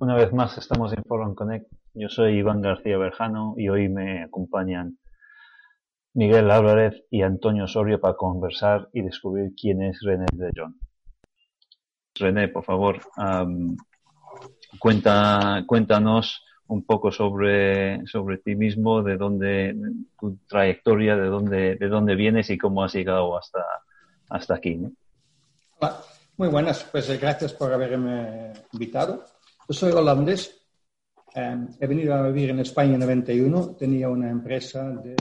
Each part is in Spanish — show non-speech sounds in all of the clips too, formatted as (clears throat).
Una vez más estamos en Forum Connect. Yo soy Iván García Berjano y hoy me acompañan Miguel Álvarez y Antonio Osorio para conversar y descubrir quién es René de John. René, por favor, cuenta, cuéntanos un poco sobre, sobre ti mismo, de dónde, tu trayectoria, de dónde, de dónde vienes y cómo has llegado hasta, hasta aquí. Muy buenas, pues eh, gracias por haberme invitado. Yo soy holandés. Em, he venido a vivir en España en 91. Tenía una empresa de,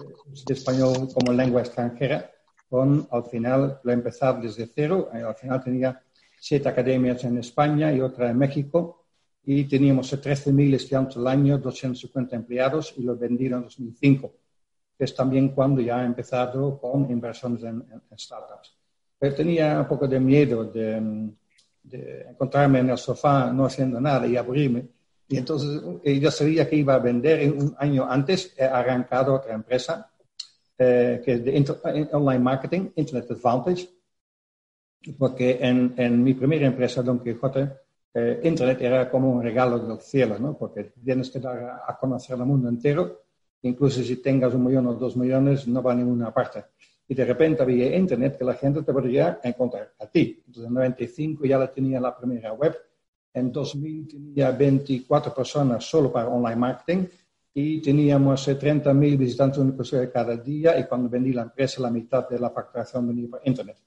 español como lengua extranjera. Con, al final, lo empezar desde cero. Eh, al final tenía siete academias en España y otra en México. Y teníamos 13.000 estudiantes al año, 250 empleados y lo vendieron en 2005. Es también cuando ya he empezado con inversiones en, en startups. Pero tenía un poco de miedo de de encontrarme en el sofá no haciendo nada y aburrirme. Y entonces eh, yo sabía que iba a vender. Un año antes he arrancado otra empresa eh, que es de eh, online marketing, Internet Advantage. Porque en, en mi primera empresa, Don Quijote, Internet era como un regalo del cielo, ¿no? Porque tienes que dar a, conocer al mundo entero. Incluso si tengas un millón o dos millones, no va a ninguna parte y de repente había internet que la gente te podría encontrar a ti. Entonces en 95 ya la tenía la primera web, en 2000 tenía 24 personas solo para online marketing y teníamos 30.000 eh, visitantes únicos cada día y cuando vendí la empresa la mitad de la facturación venía por internet.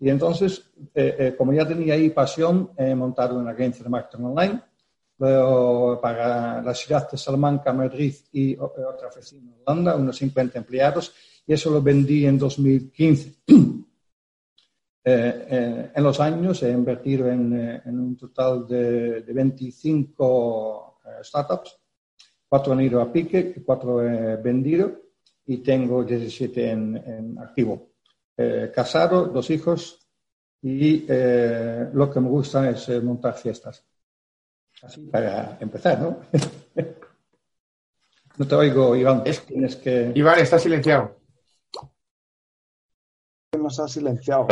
Y entonces, eh, eh, como ya tenía ahí pasión, he montado una agencia de marketing online para la ciudad de Salamanca, Madrid y otra oficina en Holanda, unos 50 empleados y eso lo vendí en 2015. (clears throat) Eh, eh, en los años he invertido en, eh, un total de, 25 startups, cuatro han ido a pique, cuatro he vendido y tengo 17 en, activo. casado, dos hijos y lo que me gusta es montar fiestas. Así para empezar, ¿no? (laughs) no te oigo, Iván. Tienes que... Iván, está silenciado nos ha silenciado.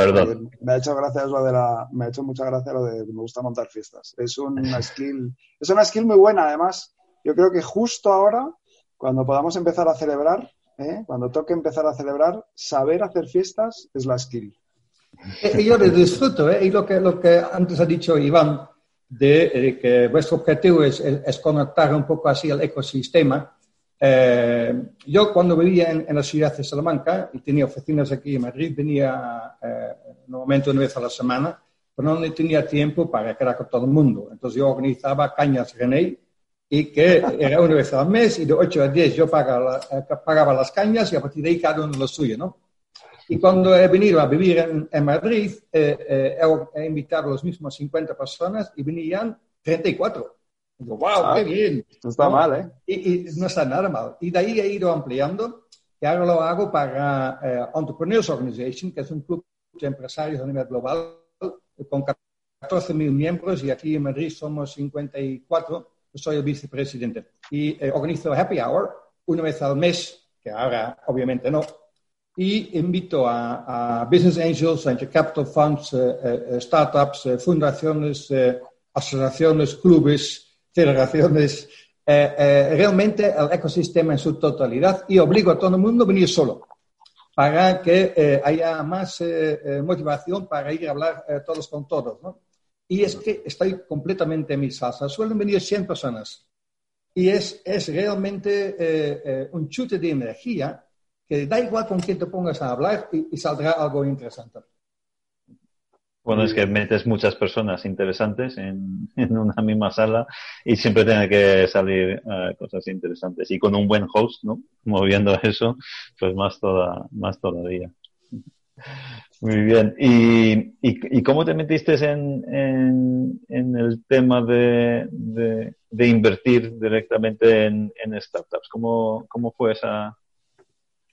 Me ha hecho gracia lo de la, me ha hecho mucha gracia lo de me gusta montar fiestas. Es una (laughs) skill, es una skill muy buena, además. Yo creo que justo ahora, cuando podamos empezar a celebrar, ¿eh? cuando toque empezar a celebrar, saber hacer fiestas es la skill. Eh, y yo le disfruto, ¿eh? y lo que, lo que antes ha dicho Iván, de, que vuestro objetivo es, es, conectar un poco así el ecosistema. Eh, yo cuando vivía en, la ciudad de Salamanca y tenía oficinas aquí en Madrid, venía eh, normalmente una vez a la semana, pero no tenía tiempo para quedar con todo el mundo. Entonces yo organizaba cañas René y que era una vez al mes y de 8 a 10 yo pagaba, eh, pagaba las cañas y a partir de ahí cada uno lo suyo, ¿no? Y cuando he venido a vivir en, Madrid, he, he invitado a los mismos 50 personas y venían 34 wow, qué bien. No está mal, ¿eh? Y, no está nada mal. Y de ahí he ido ampliando y ahora lo hago para eh, Entrepreneurs Organization, que es un club de empresarios a nivel global con 14.000 miembros y aquí en Madrid somos 54. Yo soy el vicepresidente. Y eh, organizo Happy Hour una vez al mes, que ahora obviamente no. Y invito a, business angels, venture capital funds, eh, startups, fundaciones, asociaciones, clubes, federaciones, eh, eh, realmente el ecosistema en su totalidad y obligo a todo el mundo a venir solo para que eh, haya más motivación para ir a hablar todos con todos. ¿no? Y es que estoy completamente en mi salsa. Suelen venir 100 personas y es, es realmente un chute de energía que da igual con quién te pongas a hablar y saldrá algo interesante. Bueno, es que metes muchas personas interesantes (laughs) en, una misma sala y siempre tiene que salir eh, cosas interesantes. Y con un buen host, ¿no? Moviendo (laughs) eso, pues más, toda, más todavía. Muy bien. ¿Y, y, cómo te metiste en, en, el tema de, de, invertir directamente en, en startups? ¿Cómo, ¿Cómo, fue esa,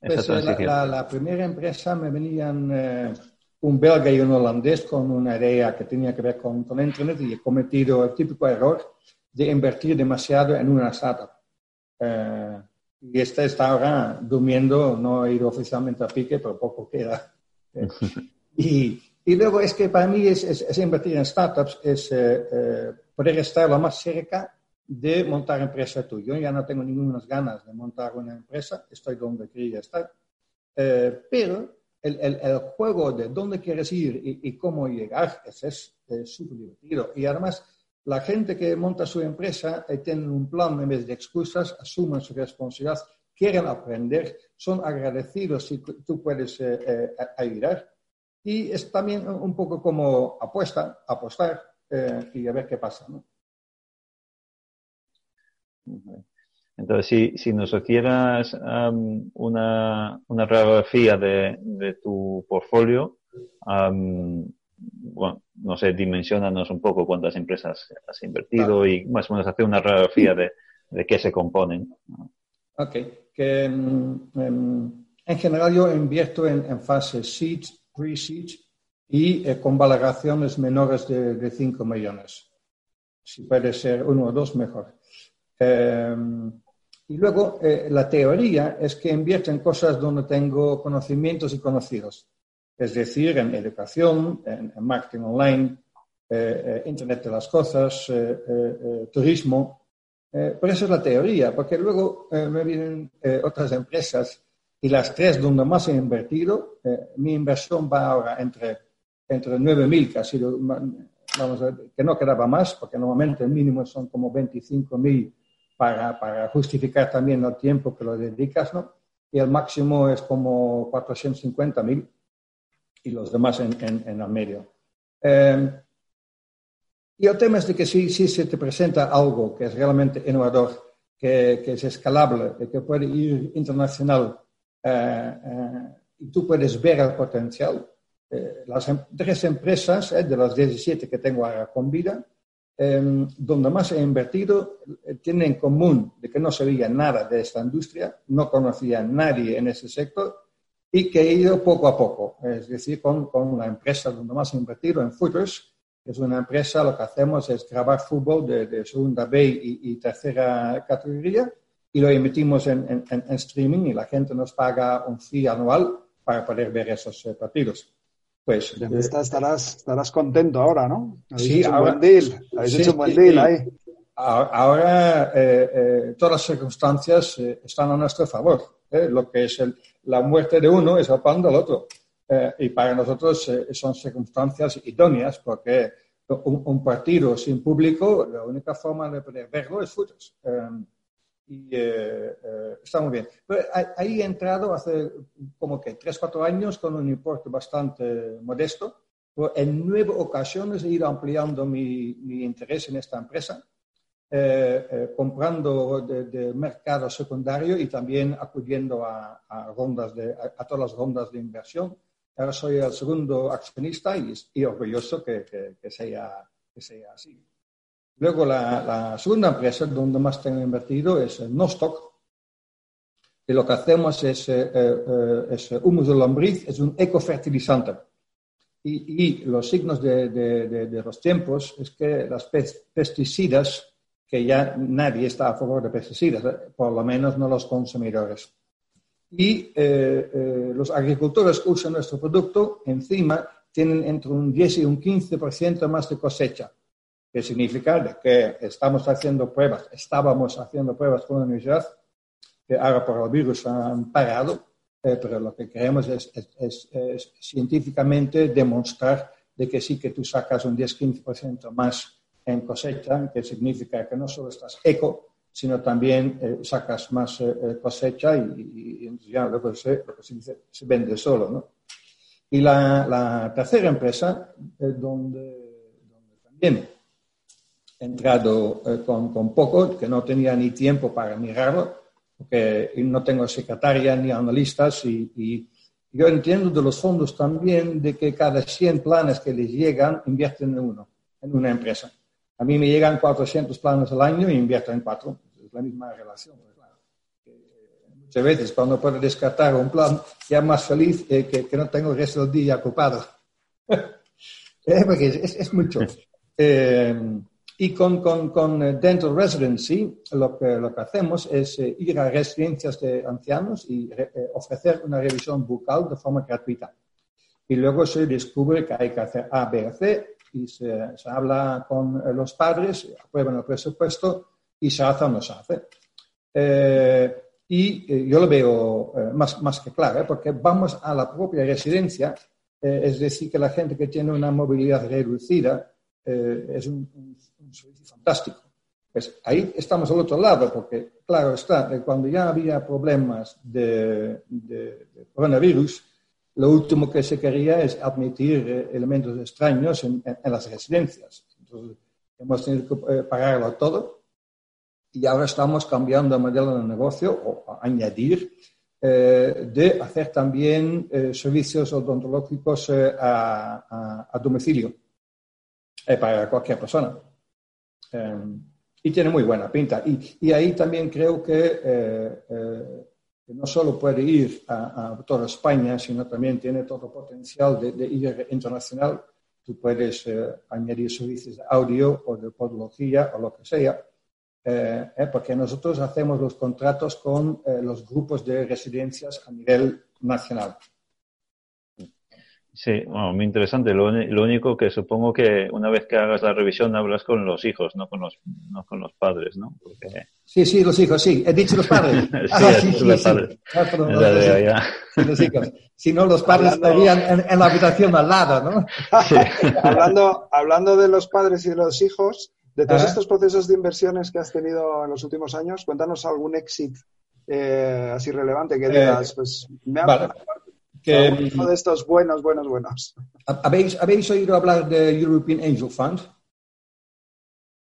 esa pues, eh, la, primera empresa me venían eh, un belga y un holandés con una idea que tenía que ver con, con Internet y he cometido el típico error de invertir demasiado en una startup. Eh, y esta está ahora durmiendo, no he ido oficialmente a pique, pero poco queda. (laughs) y, y, luego es que para mí es, es, invertir en startups, es eh, eh, poder estar lo más cerca de montar empresa tú. Yo ya no tengo ninguna ganas de montar una empresa, estoy donde quería estar, eh, pero el, el, el, juego de dónde quieres ir y, y cómo llegar es súper divertido. Y además, la gente que monta su empresa tiene un plan en vez de excusas, asumen su responsabilidad quieren aprender, son agradecidos si tú puedes eh, eh, ayudar. Y es también un poco como apuesta, apostar eh, y a ver qué pasa. ¿no? Entonces, si, si nos hicieras una, una, radiografía de, de tu portfolio, bueno, no sé, dimensionanos un poco cuántas empresas has invertido y más o menos hacer una radiografía de, de qué se componen. Ok, que mm, em, en general yo invierto en, en fase seed, pre-seed y eh, con valoraciones menores de, 5 millones. Si puede ser uno o dos, mejor. Em, y luego, eh, la teoría es que invierto en cosas donde tengo conocimientos y conocidos. Es decir, en educación, en, marketing online, eh, Internet de las cosas, turismo, eh, por eso es la teoría, porque luego eh, me vienen eh, otras empresas y las tres donde más he invertido, mi inversión va ahora entre, entre 9.000, casi, vamos a que no quedaba más, porque normalmente el mínimo son como 25.000 para, para justificar también el tiempo que lo dedicas, ¿no? Y el máximo es como 450.000 y los demás en, en, en el medio. Y el tema es de que si, si se te presenta algo que es realmente innovador, que, que es escalable, que puede ir internacional eh, eh, y tú puedes ver el potencial, eh, las em, tres empresas de las 17 que tengo ahora con vida, em, donde más he invertido, tienen en común de que no sabía nada de esta industria, no conocía a nadie en ese sector y que he ido poco a poco, es decir, con, con la empresa donde más he invertido en Footers, es una empresa, lo que hacemos es grabar fútbol de, segunda B y, tercera categoría y lo emitimos en, streaming y la gente nos paga un fee anual para poder ver esos eh, partidos. Pues, eh, estarás, estarás contento ahora, ¿no? sí, hecho ahora, un buen deal. Habéis hecho un buen deal ahí. Ahora eh, todas las circunstancias están a nuestro favor. Lo que es la muerte de uno es el pan del otro. Eh, y para nosotros eh, son circunstancias idóneas porque un, partido sin público, la única forma de poder verlo es fotos. Y eh, está muy bien. Pero ahí he entrado hace como que 3, 4 años con un importe bastante modesto. en nueve ocasiones he ido ampliando mi, mi interés en esta empresa. comprando de, mercado secundario y también acudiendo a, rondas de, a, todas las rondas de inversión Ahora soy el segundo accionista y, orgulloso que, sea, que sea así. Luego, la, segunda empresa donde más tengo invertido es Nostock. Y lo que hacemos es, eh, eh, es humus de lombriz, es un ecofertilizante. Y, y los signos de, de, los tiempos es que las pesticidas, que ya nadie está a favor de pesticidas, eh, por lo menos no los consumidores y eh, eh, los agricultores que usan nuestro producto encima tienen entre un 10 y un 15% más de cosecha, que significa que estamos haciendo pruebas, estábamos haciendo pruebas con la universidad, que ahora por el virus han parado, eh, pero lo que queremos es, es, es, científicamente demostrar de que sí que tú sacas un 10-15% más en cosecha, que significa que no solo estás eco, sino también eh, sacas más eh, eh, cosecha y, ya luego se, se, vende solo. ¿no? Y la, tercera empresa, donde, donde, también entrado con, con, poco, que no tenía ni tiempo para mirarlo, porque no tengo secretaria ni analistas y, Yo entiendo de los fondos también de que cada 100 planes que les llegan invierten en uno, en una empresa. A mí me llegan 400 planes al año y invierto en cuatro. Es la misma relación. Pues muchas veces cuando puedo descartar un plan, ya más feliz que, que, no tengo el resto del día ocupado. (laughs) Eh, porque es, es mucho. (laughs) Eh, y con, con, con, Dental Residency lo que, lo que hacemos es eh, ir a residencias de ancianos y ofrecer una revisión bucal de forma gratuita. Y luego se descubre que hay que hacer A, B C y se, se habla con los padres, aprueban el presupuesto y se hace o no se hace. y yo lo veo más, más que claro, porque vamos a la propia residencia eh, es decir, que la gente que tiene una movilidad reducida eh, es un, servicio fantástico. Pues ahí estamos al otro lado, porque, claro está, eh, cuando ya había problemas de, coronavirus, lo último que se quería es admitir elementos extraños en, las residencias. Entonces, hemos tenido que pagarlo todo y ahora estamos cambiando el modelo de negocio o añadir eh, de hacer también eh, servicios odontológicos eh, a, domicilio para cualquier persona. y tiene muy buena pinta. Y, ahí también creo que no solo puede ir a, toda España, sino también tiene todo potencial de, de ir internacional. Tú puedes añadir servicios de audio o de podología o lo que sea eh, eh, porque nosotros hacemos los contratos con eh, los grupos de residencias a nivel nacional. Sí, muy interesante. Lo, único que supongo que una vez que hagas la revisión hablas con los hijos, no con los, no con los padres, ¿no? Sí, sí, los hijos, sí. He dicho los padres. (laughs) sí, ah, sí, sí, los padres. los hijos. Si no, los padres estarían en, la habitación al lado, ¿no? (laughs) hablando, hablando de los padres y de los hijos, de todos estos procesos de inversiones que has tenido en los últimos años, cuéntanos algún éxito eh, así relevante que eh, digas, pues me ha que, uno de estos buenos, buenos, buenos. ¿Habéis, ¿Habéis oído hablar de European Angel Fund?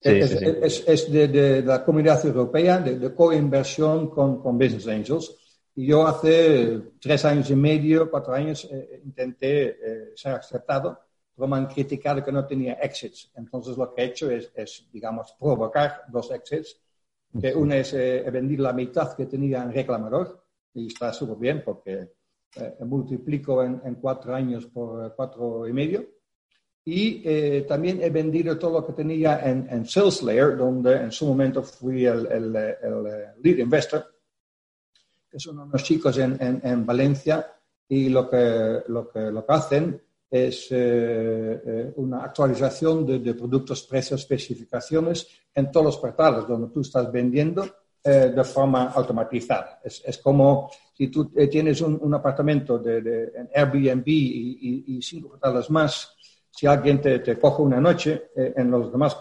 Sí, es, sí, es, es de, de, la comunidad europea de, de coinversión con, con, Business Angels. Y yo hace tres años y medio, cuatro años, eh, intenté ser aceptado como han criticado que no tenía exits. Entonces lo que he hecho es, es digamos, provocar dos exits. Que una es eh, vender la mitad que tenía en reclamador y está súper bien porque eh, multiplico en, en, cuatro años por cuatro y medio. Y eh, también he vendido todo lo que tenía en, en SalesLayer, donde en su momento fui el, el, el, lead investor, que son unos chicos en, en Valencia y lo que, lo que, lo que hacen es eh, eh, una actualización de, productos, precios, especificaciones en todos los portales donde tú estás vendiendo eh, de forma automatizada. Es, es, como si tú tienes un, apartamento de, en Airbnb y, cinco portales más, si alguien te, te coge una noche, en los demás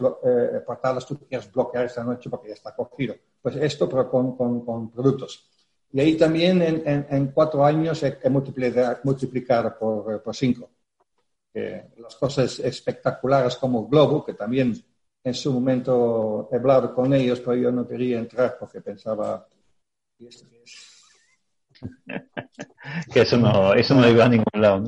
portales tú quieres bloquear esta noche porque ya está cogido. Pues esto, pero con, con, con productos. Y ahí también en, en, cuatro años he, multiplicado, multiplicado por, por cinco las cosas espectaculares como Globo, que también en su momento he hablado con ellos, pero yo no quería entrar porque pensaba, que eso no, eso no iba a ningún lado.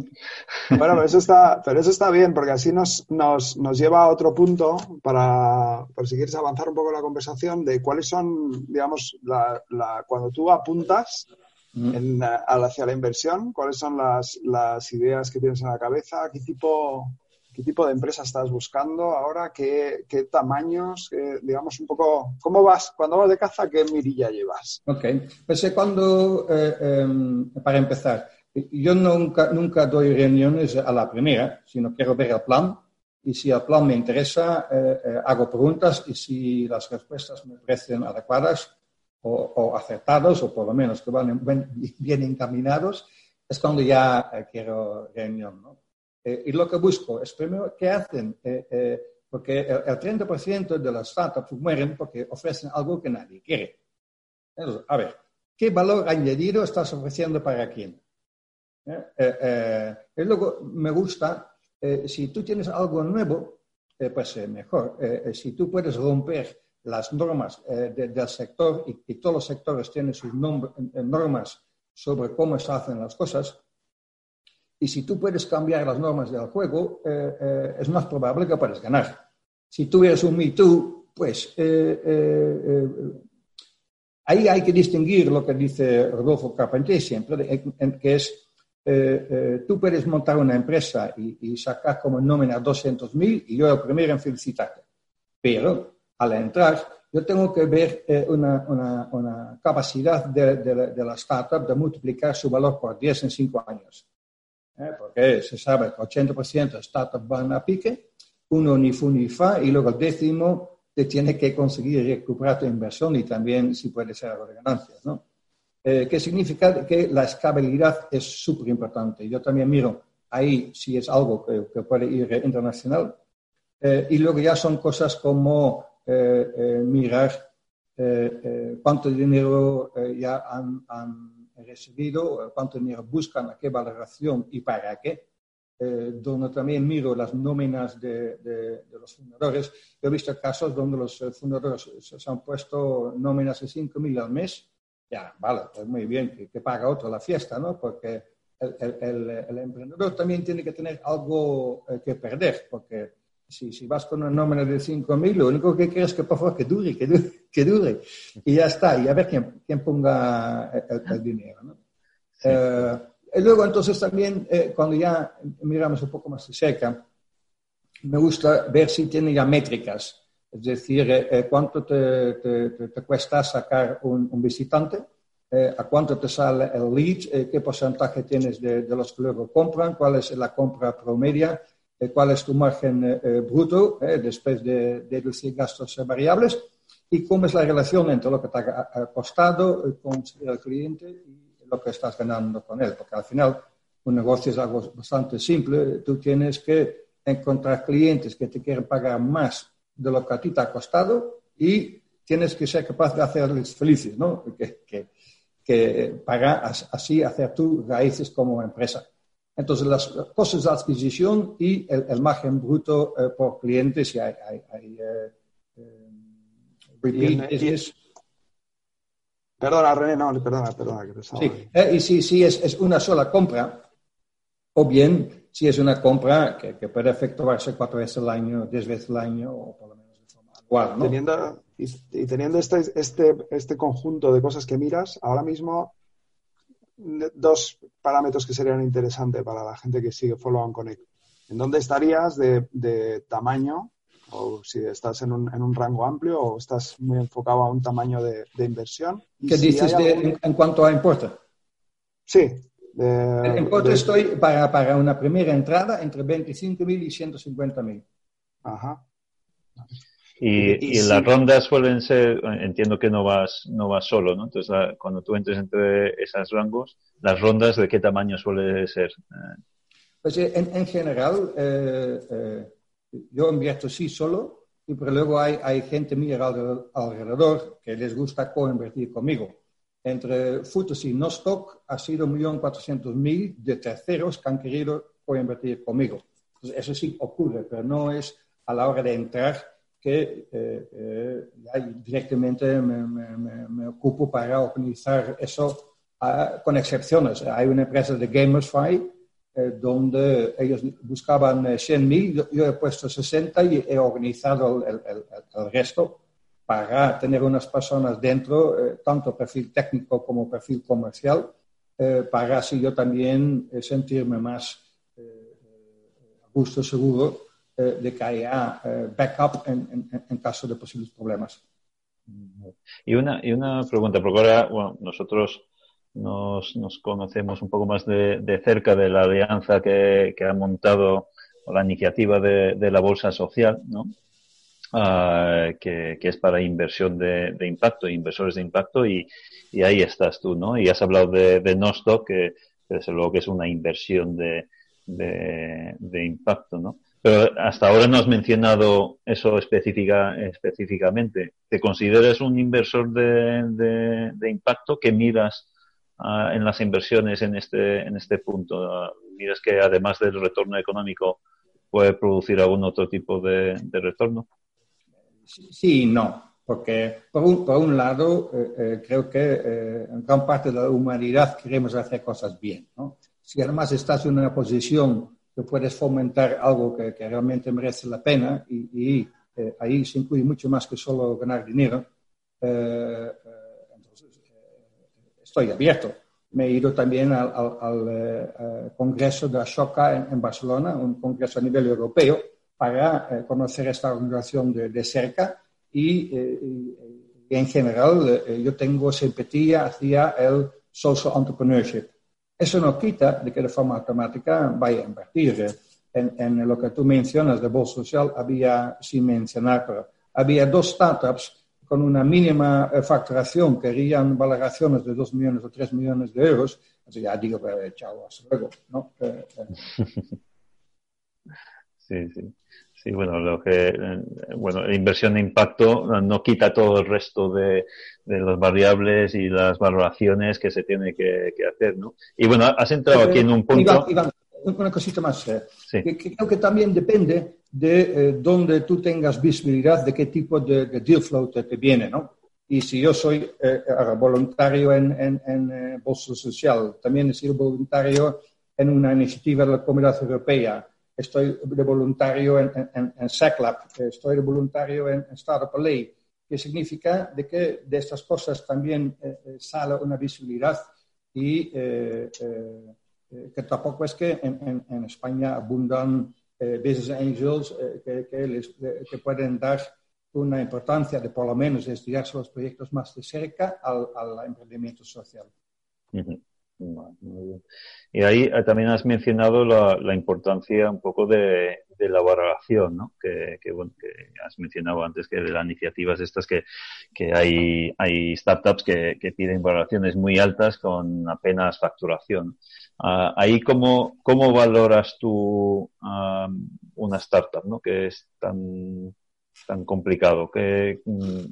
Bueno, pero eso, está, pero eso está bien, porque así nos, nos, nos lleva a otro punto para, por si quieres avanzar un poco la conversación de cuáles son, digamos, la, la, cuando tú apuntas en, hacia la inversión? ¿Cuáles son las, las, ideas que tienes en la cabeza? ¿Qué tipo, qué tipo de empresa estás buscando ahora? ¿Qué, qué tamaños? digamos un poco, ¿cómo vas? Cuando vas de caza, ¿qué mirilla llevas? Ok, pues cuando, eh, em, para empezar, yo nunca, nunca doy reuniones a la primera, sino quiero ver el plan. Y si el plan me interesa, eh, eh, hago preguntas y si las respuestas me parecen adecuadas, o, acertados, o por lo menos que van bien, encaminados, es cuando ya eh, quiero reunión. ¿no? Eh, y lo que busco es primero qué hacen, eh, porque el, 30% de las startups mueren porque ofrecen algo que nadie quiere. a ver, ¿qué valor añadido estás ofreciendo para quién? y luego me gusta, si tú tienes algo nuevo, pues mejor. si tú puedes romper las normas eh, del sector y, todos los sectores tienen sus eh, normas sobre cómo se hacen las cosas, Y si tú puedes cambiar las normas del juego, eh, eh, es más probable que puedas ganar. Si tú eres un Me Too, pues ahí hay que distinguir lo que dice Rodolfo Carpentier siempre, que es tú puedes montar una empresa y, sacar como nómina 200.000 y yo el primero en felicitarte. Pero al entrar, yo tengo que ver una, una, capacidad de, de, la startup de multiplicar su valor por 10 en 5 años. ¿Eh? porque se sabe que 80% de startups van a pique, uno ni fu ni fa, y luego el décimo te tiene que conseguir recuperar tu inversión y también si puede ser algo de ganancias, ¿no? Eh, que significa que la escalabilidad es súper importante. Yo también miro ahí si es algo que, puede ir internacional. Eh, y luego ya son cosas como mirar cuánto dinero ya han recibido, cuánto dinero buscan, a qué valoración y para qué. Eh, donde también miro las nóminas de, de, los fundadores. he visto casos donde los eh, fundadores se, han puesto nóminas de 5.000 al mes. Ya, vale, pues muy bien, que, paga otro la fiesta, ¿no? Porque el, el, el, emprendedor también tiene que tener algo eh, que perder, porque si, si, vas con una nómina de 5.000, lo único que quieres es que por favor que dure, que dure, que dure. Y ya está, y a ver quién, quién ponga el, dinero. ¿no? Eh, y luego entonces también, eh, cuando ya miramos un poco más de cerca, me gusta ver si tiene ya métricas, es decir, eh, cuánto te, te, te, cuesta sacar un, un visitante, a cuánto te sale el lead, qué porcentaje tienes de, de, los que luego compran, cuál es la compra promedia, cuál es tu margen bruto después de deducir gastos variables y cómo es la relación entre lo que te ha costado conseguir al cliente y lo que estás ganando con él. Porque al final un negocio es algo bastante simple. Tú tienes que encontrar clientes que te quieren pagar más de lo que a ti te ha costado y tienes que ser capaz de hacerles felices, ¿no? Que, que, que para así hacer tus raíces como empresa. Entonces, las costos de adquisición y el, margen bruto eh, por cliente, si hay, hay, hay eh, eh, perdona, René, no, perdona, perdona. Que sí, y si, si es, es, una sola compra, o bien si es una compra que, que, puede efectuarse cuatro veces al año, diez veces al año, o por lo menos de forma anual, ¿no? Teniendo, y, teniendo este, este, este conjunto de cosas que miras, ahora mismo dos parámetros que serían interesantes para la gente que sigue Follow on Connect. ¿En dónde estarías de, de tamaño? O si estás en un, en un, rango amplio o estás muy enfocado a un tamaño de, de inversión. ¿Qué dices de, en, cuanto a importe? Sí. en importe estoy para, para, una primera entrada entre 25.000 y 150.000. Ajá. Y, y, las rondas suelen ser, entiendo que no vas, no vas solo, ¿no? Entonces, cuando tú entres entre esos rangos, ¿las rondas de qué tamaño suele ser? Pues eh, en, en general, eh, eh, yo invierto sí solo, y pero luego hay, hay gente mía alrededor que les gusta co-invertir conmigo. Entre Futos y Nostock ha sido 1.400.000 de terceros que han querido co-invertir conmigo. Entonces, eso sí ocurre, pero no es a la hora de entrar que eh, eh, directamente me, ocupo para organizar eso ah, con excepciones. Hay una empresa de Gamersfy eh, donde ellos buscaban 100.000, yo, he puesto 60 y he organizado el, resto para tener unas personas dentro, tanto perfil técnico como perfil comercial, para así yo también sentirme más a gusto, seguro eh, de que haya eh, backup en, en, caso de posibles problemas. Y una, y una pregunta, porque ahora bueno, nosotros nos, nos, conocemos un poco más de, de cerca de la alianza que, que, ha montado la iniciativa de, de la Bolsa Social, ¿no? Uh, que, que, es para inversión de, de, impacto, inversores de impacto, y, y, ahí estás tú, ¿no? Y has hablado de, de Nostock, que, desde luego que es una inversión de, de impacto, ¿no? Pero hasta ahora no has mencionado eso específica, específicamente. ¿Te consideras un inversor de, impacto que miras uh, en las inversiones en este, en este punto? ¿Miras que además del retorno económico puede producir algún otro tipo de, retorno? Sí no, porque por un, por un lado eh, eh, creo que eh, en gran parte de la humanidad queremos hacer cosas bien, ¿no? si además estás en una posición que puedes fomentar algo que, realmente merece la pena y, eh, ahí se incluye mucho más que solo ganar dinero, eh, entonces estoy abierto. Me he ido también al, congreso de Ashoka en, Barcelona, un congreso a nivel europeo, para conocer esta organización de, de cerca y, en general yo tengo simpatía hacia el social entrepreneurship. Eso no quita de que de forma automática vaya a invertir. En, en lo que tú mencionas de bolsa social, había, sin mencionar, pero había dos startups con una mínima eh, facturación que querían valoraciones de 2 millones o 3 millones de euros. Así ya digo, eh, chao, hasta luego. ¿no? Eh, (laughs) sí, sí. Sí, bueno, lo que, eh, bueno, la inversión de impacto no quita todo el resto de, de las variables y las valoraciones que se tiene que, hacer, ¿no? Y bueno, has entrado aquí en un punto. Iván, una cosita más. Eh, que, creo que también depende de eh, dónde tú tengas visibilidad de qué tipo de, deal flow te, viene, ¿no? Y si yo soy voluntario en, en, en Bolsa Social, también he sido voluntario en una iniciativa de la Comunidad Europea, estoy de voluntario en, en, en estoy de voluntario en, Startup LA, que significa de que de estas cosas también eh, eh, sale una visibilidad y eh, que tampoco es que en, España abundan business angels que, que, pueden dar una importancia de por lo menos estudiarse los proyectos más de cerca al, al emprendimiento social. Y ahí eh, también has mencionado la, importancia un poco de, la valoración, ¿no? Que, bueno, que has mencionado antes que de las iniciativas estas que, que hay, hay startups que, piden valoraciones muy altas con apenas facturación. Ah, ahí, ¿cómo, ¿cómo valoras tú una startup, ¿no? Que es tan tan complicado? ¿Qué,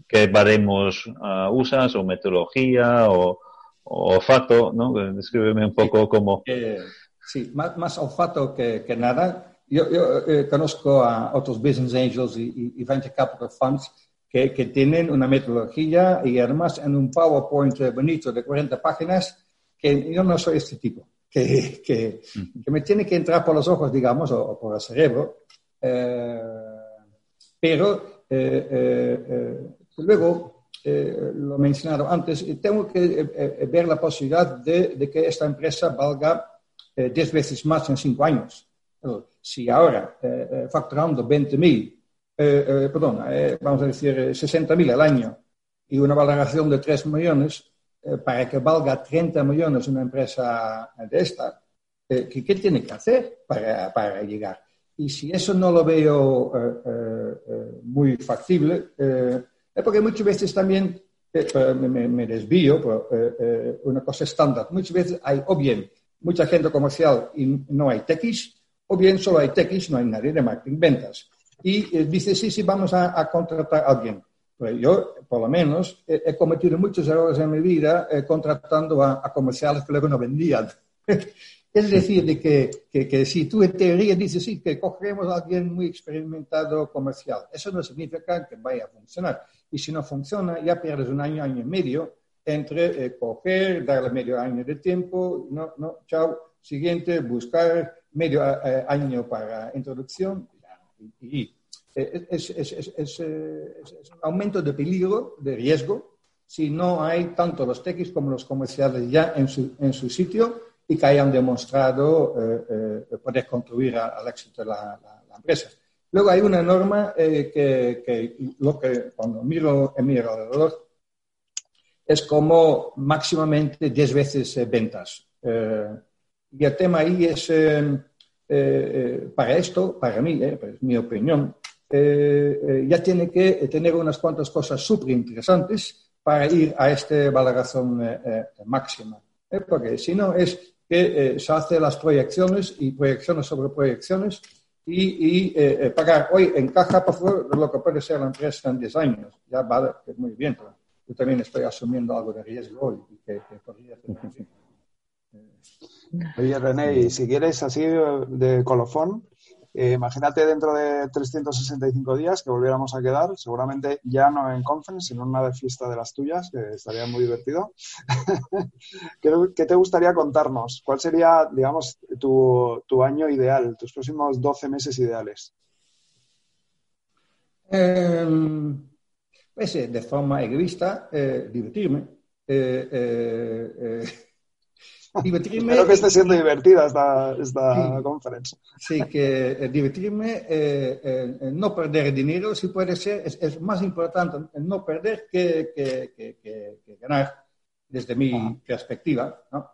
qué baremos ah, usas o metodología o, olfato, ¿no? Descríbeme un poco cómo... sí, más, más, olfato que, que nada. Yo, yo eh, conozco a otros business angels y, y, venture capital funds que, que, tienen una metodología y además en un PowerPoint bonito de 40 páginas que yo no soy este tipo, que, que, que me tiene que entrar por los ojos, digamos, o, por el cerebro. Eh, pero eh, luego eh, lo he mencionado antes, tengo que eh, eh, ver la posibilidad de, que esta empresa valga 10 veces más en 5 años. Si ahora, facturando 20.000, perdón, vamos a decir 60.000 al año y una valoración de 3 millones, para que valga 30 millones una empresa de esta, ¿qué, tiene que hacer para, para, llegar? Y si eso no lo veo muy factible, es porque muchas veces también eh, me, desvío por eh, eh, una cosa estándar. Muchas veces hay o bien mucha gente comercial y no hay techis, o bien solo hay techis, no hay nadie de marketing ventas. Y dice, sí, sí, vamos a, contratar a alguien. Pues yo, por lo menos, he cometido muchos errores en mi vida contratando a, comerciales que luego no vendían. (laughs) Es decir, de que, que, que, si en teoría dices, sí, que cogeremos a alguien muy experimentado comercial, eso no significa que vaya a funcionar. Y si no funciona, ya pierdes un año, año y medio entre eh, coger, darle medio año de tiempo, no, no, chao, siguiente, buscar medio eh, año para introducción y, eh, es, es, es, un aumento de peligro, de riesgo, si no hay tanto los techs como los comerciales ya en su, en su sitio y que hayan demostrado poder contribuir al éxito de la empresa. Luego hay una norma eh, que, lo que cuando miro en mi alrededor es como máximamente 10 veces eh, ventas. Eh, y el tema ahí es, para esto, para mí, es mi opinión, ya tiene que tener unas cuantas cosas súper interesantes para ir a esta valoración máxima. porque si no es que se hacen las proyecciones y proyecciones sobre proyecciones y, eh, eh, pagar hoy en caja, por favor, lo que puede ser la empresa en 10 años. Ya vale, muy bien, pero yo también estoy asumiendo algo de riesgo hoy y que, podría Oye, René, y si quieres así de colofón, eh, imagínate dentro de 365 días que volviéramos a quedar, seguramente ya no en conference, sino en una fiesta de las tuyas, que estaría muy divertido. (laughs) ¿Qué, te gustaría contarnos? ¿Cuál sería, digamos, tu, año ideal, tus próximos 12 meses ideales? Em, pues, eh, de forma egoísta, eh, divertirme. (laughs) divertirme. Espero que esté siendo divertida esta, esta conferencia. Sí, que eh, divertirme, eh, eh, no perder dinero, si puede ser, es, más importante no perder que, que, que, ganar, desde mi perspectiva. ¿no?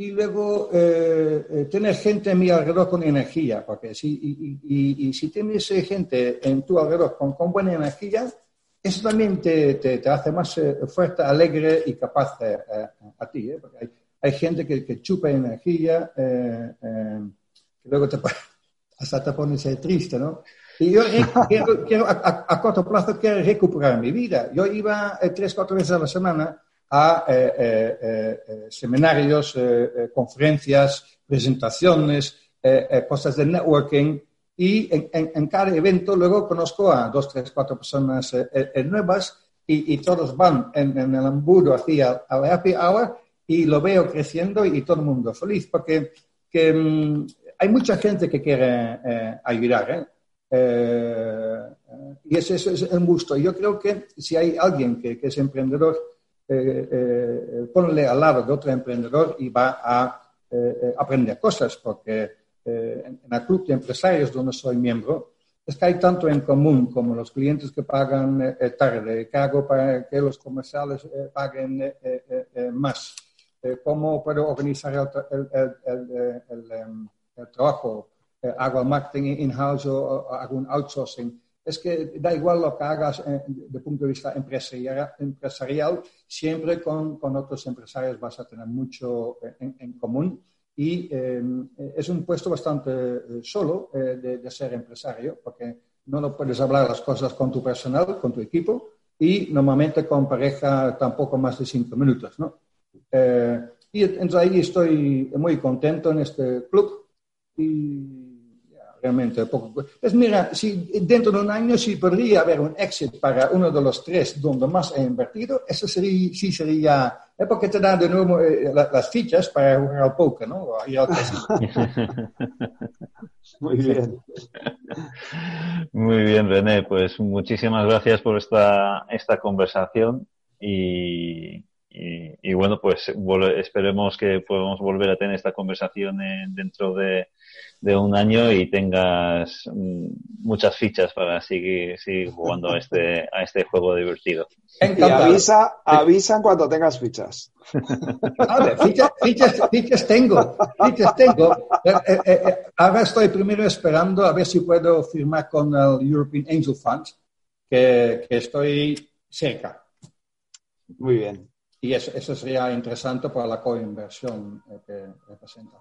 y luego tener gente a mi alrededor con energía, porque si, y, y, y si tienes gente en tu alrededor con, con buena energía, eso también te, te, hace más eh, fuerte, alegre y capaz eh, eh, a ti, porque hay, hay, gente que, que chupa energía, que luego te, (laughs) hasta te pones triste, ¿no? Y yo (laughs) quiero, a, corto plazo quiero recuperar mi vida. Yo iba tres, cuatro veces a la semana a seminarios, conferencias, presentaciones, cosas de networking, y en, cada evento luego conozco a dos, tres, cuatro personas eh, eh, nuevas y, todos van en, el embudo hacia la happy hour y lo veo creciendo y, todo el mundo feliz porque que, mm, hay mucha gente que quiere eh, ayudar. y eso, es un gusto. Yo creo que si hay alguien que, que es emprendedor, ponle al lado de otro emprendedor y va a aprender cosas porque eh, en, el club de empresarios donde soy miembro, es que hay tanto en común como los clientes que pagan eh, eh, tarde, que hago para que los comerciales paguen más, cómo puedo organizar el, em, trabajo, hago el marketing in-house o, hago un outsourcing. Es que da igual lo que hagas desde el punto de vista empresarial siempre con, con, otros empresarios vas a tener mucho en, en común y eh, es un puesto bastante eh, solo eh, de, ser empresario, porque no lo puedes hablar las cosas con tu personal, con tu equipo, y normalmente con pareja tampoco más de cinco minutos, ¿no? y entonces ahí estoy muy contento en este club y realmente poco. Pues mira, si dentro de un año si podría haber un exit para uno de los tres donde más he invertido, eso sería, sí sería, es porque te dan de nuevo eh, las fichas para jugar al poker, ¿no? (laughs) Muy bien. Muy bien, René. Pues muchísimas gracias por esta, esta conversación y, y, bueno, pues esperemos que podamos volver a tener esta conversación dentro de, un año y tengas mm, muchas fichas para seguir, seguir jugando a este, a este juego divertido. Y avisa, avisa en cuanto tengas fichas. (laughs) Vale, fichas, fichas, tengo, fichas tengo. Eh, eh, eh, ahora estoy primero esperando a ver si puedo firmar con el European Angel Fund, que, que estoy cerca. Muy bien. Y eso, eso sería interesante para la coinversión eh, que representa.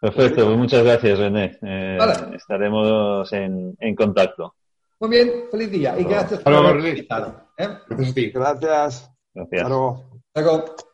Perfecto, pues muchas gracias René. Eh, estaremos en, en, contacto. Muy bien, feliz día y gracias por haber invitado. ¿eh? Gracias. Gracias. Hasta luego.